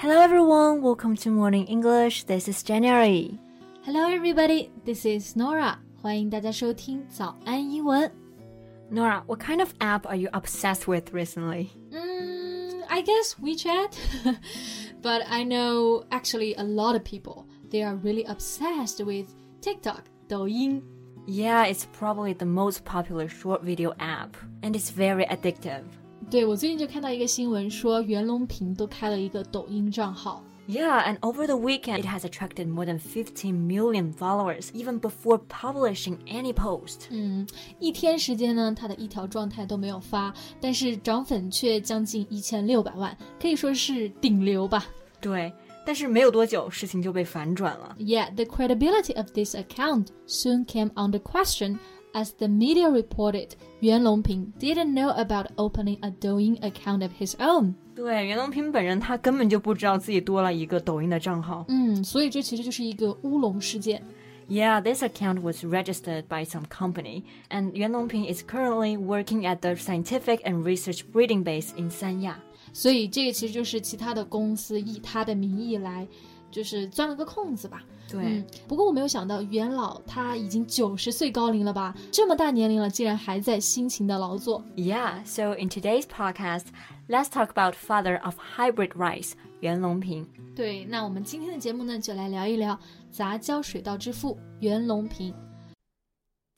Hello everyone, welcome to Morning English. This is January. Hello everybody, this is Norah. 欢迎大家收听早安英文。Norah, what kind of app are you obsessed with recently? Mm, I guess WeChat. but I know actually a lot of people. They are really obsessed with TikTok, Douyin. Yeah, it's probably the most popular short video app, and it's very addictive. 对，我最近就看到一个新闻说，袁隆平都开了一个抖音账号。 Yeah, and over the weekend, it has attracted more than 15 million followers, even before publishing any post. 嗯，一天时间呢，他的一条状态都没有发，但是涨粉却将近一千六百万，可以说是顶流吧。对，但是没有多久，事情就被反转了。 Yet the credibility of this account soon came under question as the media reported Yuan Longping didn't know about opening a Douyin account of his own. 对，袁隆平本人他根本就不知道自己多了一个抖音的账号。嗯，所以这其实就是一个乌龙事件。 Yeah, this account was registered by some company, and Yuan Longping is currently working at the scientific and research breeding base in Sanya. 所以这个其实就是其他的公司以他的名义来， 就是钻了个空子吧。对，嗯，不过我没有想到袁老他已经九十岁高龄了吧，这么大年龄了，竟然还在辛勤的劳作。Yeah, so in today's podcast, let's talk about father of hybrid rice, Yuan Longping. 对，那我们今天的节目呢，就来聊一聊杂交水稻之父袁隆平。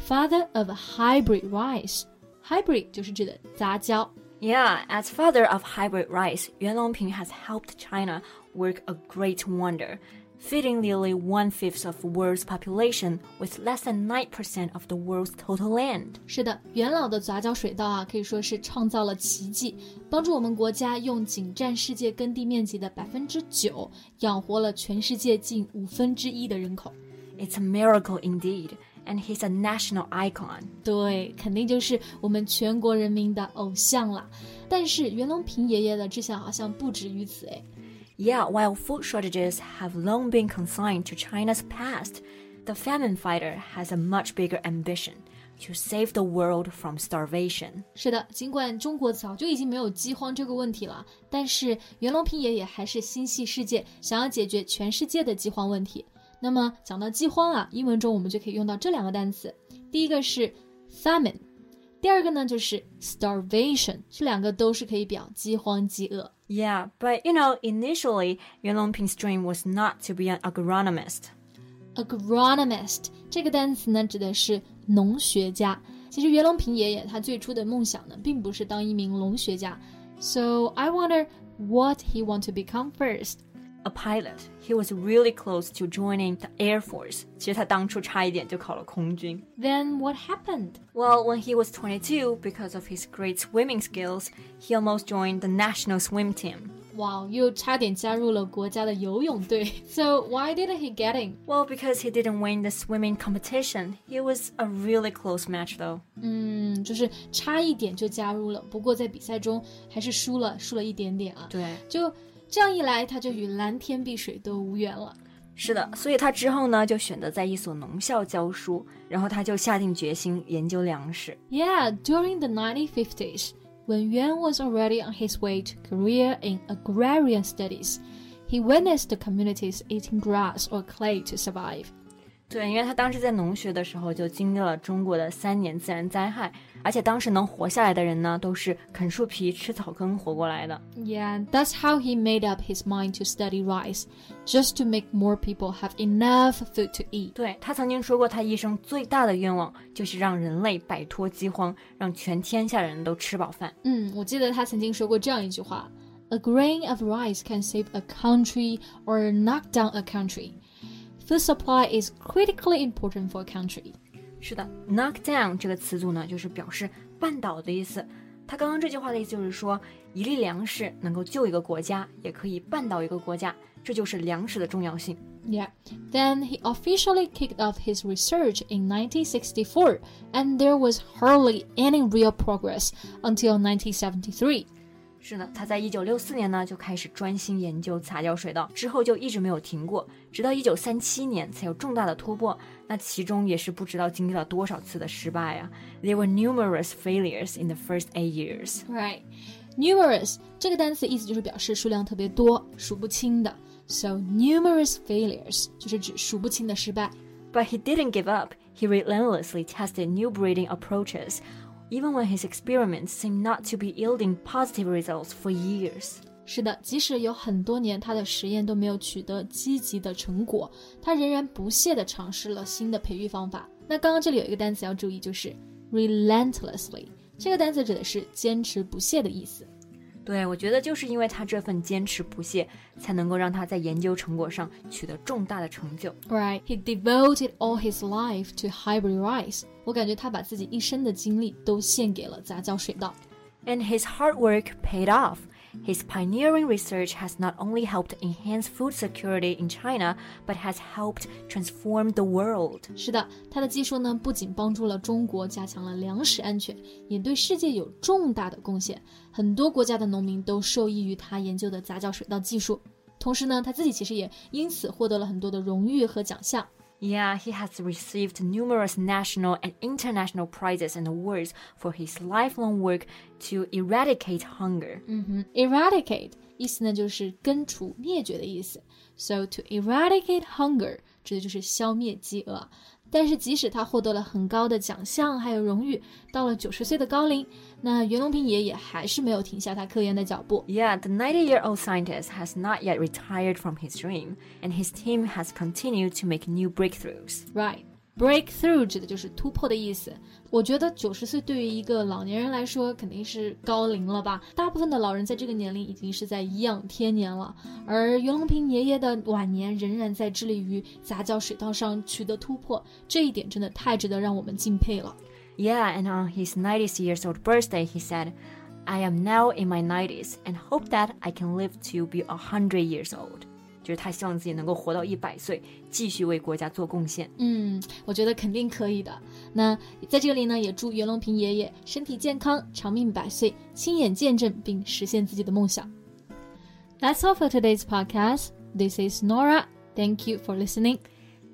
father of hybrid rice。hybrid Yeah, as father of hybrid rice, Yuan Longping has helped China work a great wonder, feeding nearly one fifth of the world's population with less than nine percent of the world's total land. 是的，袁老的杂交水稻啊，可以说是创造了奇迹，帮助我们国家用仅占世界耕地面积的百分之九，养活了全世界近五分之一的人口。It's a miracle indeed and he's a national icon. 对，肯定就是我们全国人民的偶像啦。但是袁隆平爷爷的志向好像不止于此诶。 Yeah, while food shortages have long been consigned to China's past, the famine fighter has a much bigger ambition to save the world from starvation. 是的，尽管中国早就已经没有饥荒这个问题了，但是袁隆平爷爷还是心系世界，想要解决全世界的饥荒问题。 那么讲到饥荒啊，英文中我们就可以用到这两个单词，第一个是 famine，第二个呢就是 starvation，这两个都是可以表饥荒、饥饿。 Yeah, but you know, initially, Yuan Longping's dream was not to be an agronomist. agronomist 这个单词呢，指的是农学家。其实袁隆平爷爷他最初的梦想呢，并不是当一名农学家。So I wonder what he want to become first. A pilot. He was really close to joining the Air Force. 其实他当初差一点就考了空军。 Then what happened? Well, when he was 22, because of his great swimming skills, he almost joined the national swim team. 哇，又差点加入了国家的游泳队。So why didn't he get in? Well, because he didn't win the swimming competition. It was a really close match, though. 嗯，就是差一点就加入了，不过在比赛中还是输了，输了一点点啊。对，就 这样一来，他就与蓝天碧水都无缘了。是的，所以他之后呢，就选择在一所农校教书，然后他就下定决心研究粮食。 Yeah, during the 1950s, when Yuan was already on his way to career in agrarian studies, he witnessed the communities eating grass or clay to survive. 对，因为他当时在农学的时候就经历了中国的三年自然灾害，而且当时能活下来的人呢，都是啃树皮、吃草根活过来的。Yeah, that's how he made up his mind to study rice, just to make more people have enough food to eat. 对他曾经说过，他一生最大的愿望就是让人类摆脱饥荒，让全天下人都吃饱饭。嗯，我记得他曾经说过这样一句话：A grain of rice can save a country or knock down a country. Food supply is critically important for a country. 是的，knock down 这个词组呢，就是表示绊倒的意思。他刚刚这句话的意思就是说，一粒粮食能够救一个国家，也可以绊倒一个国家。 这就是粮食的重要性。Yeah. Then he officially kicked off his research in 1964, and there was hardly any real progress until 1973. 是的，他在一九六四年呢就开始专心研究杂交水稻，之后就一直没有停过，直到一九三七年才有重大的突破。那其中也是不知道经历了多少次的失败啊。There were numerous failures in the first eight years. Right. Numerous 这个单词意思就是表示数量特别多、数不清的。So numerous failures 就是指数不清的失败。But he didn't give up. He relentlessly tested new breeding approaches even when his experiments seemed not to be yielding positive results for years. 是的，即使有很多年他的实验都没有取得积极的成果，他仍然不懈地尝试了新的培育方法。那刚刚这里有一个单词要注意，就是 relentlessly，这个单词指的是坚持不懈的意思。对，我觉得就是因为他这份坚持不懈，才能够让他在研究成果上取得重大的成就。Right, he devoted all his life to hybrid rice. 我感觉他把自己一生的精力都献给了杂交水稻。And his hard work paid off. His pioneering research has not only helped enhance food security in China, but has helped transform the world. 是的，他的技术呢，不仅帮助了中国加强了粮食安全，也对世界有重大的贡献。很多国家的农民都受益于他研究的杂交水稻技术。同时呢，他自己其实也因此获得了很多的荣誉和奖项。Yeah, he has received numerous national and international prizes and awards for his lifelong work to eradicate hunger. 嗯哼，eradicate 意思呢就是根除、灭绝的意思。So to eradicate hunger 指的就是消灭饥饿。 但是即使他获得了很高的奖项还有荣誉，到了九十岁的高龄，那袁隆平爷爷还是没有停下他科研的脚步。Yeah, the ninety-year-old scientist has not yet retired from his dream, and his team has continued to make new breakthroughs. Right. Breakthrough 指的就是突破的意思。我觉得九十岁对于一个老年人来说肯定是高龄了吧？大部分的老人在这个年龄已经是在颐养天年了，而袁隆平爷爷的晚年仍然在致力于杂交水稻上取得突破，这一点真的太值得让我们敬佩了。Yeah, and on his 90 years old birthday, he said, I am now in my 90s and hope that I can live to be 100 years old. 就是他希望自己能够活到一百岁，继续为国家做贡献。嗯，我觉得肯定可以的。那在这里呢，也祝袁隆平爷爷身体健康，长命百岁，亲眼见证并实现自己的梦想。That's all for today's podcast. This is Nora. Thank you for listening.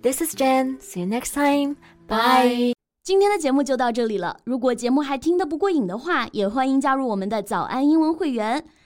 This is Jen. See you next time. Bye. 今天的节目就到这里了。如果节目还听得不过瘾的话，也欢迎加入我们的早安英文会员。